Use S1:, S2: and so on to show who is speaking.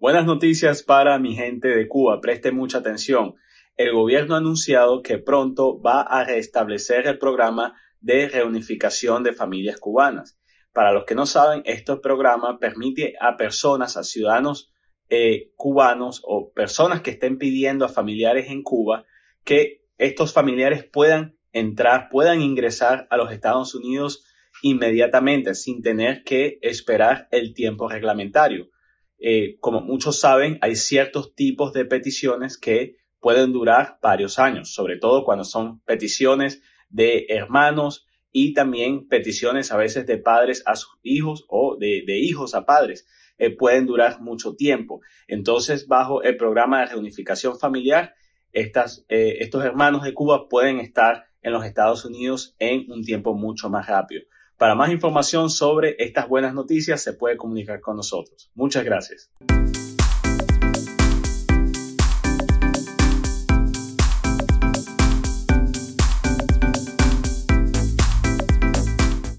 S1: Buenas noticias para mi gente de Cuba. Preste mucha atención. El gobierno ha anunciado que pronto va a restablecer el programa de reunificación de familias cubanas. Para los que no saben, este programa permite a personas, a ciudadanos eh, cubanos o personas que estén pidiendo a familiares en Cuba que estos familiares puedan entrar, puedan ingresar a los Estados Unidos inmediatamente sin tener que esperar el tiempo reglamentario. Eh, como muchos saben, hay ciertos tipos de peticiones que pueden durar varios años, sobre todo cuando son peticiones de hermanos y también peticiones a veces de padres a sus hijos o de, hijos a padres. Eh, pueden durar mucho tiempo. Entonces, bajo el programa de reunificación familiar, estas, eh, estos hermanos de Cuba pueden estar en los Estados Unidos en un tiempo mucho más rápido. Para más información sobre estas buenas noticias se puede comunicar con nosotros. Muchas gracias.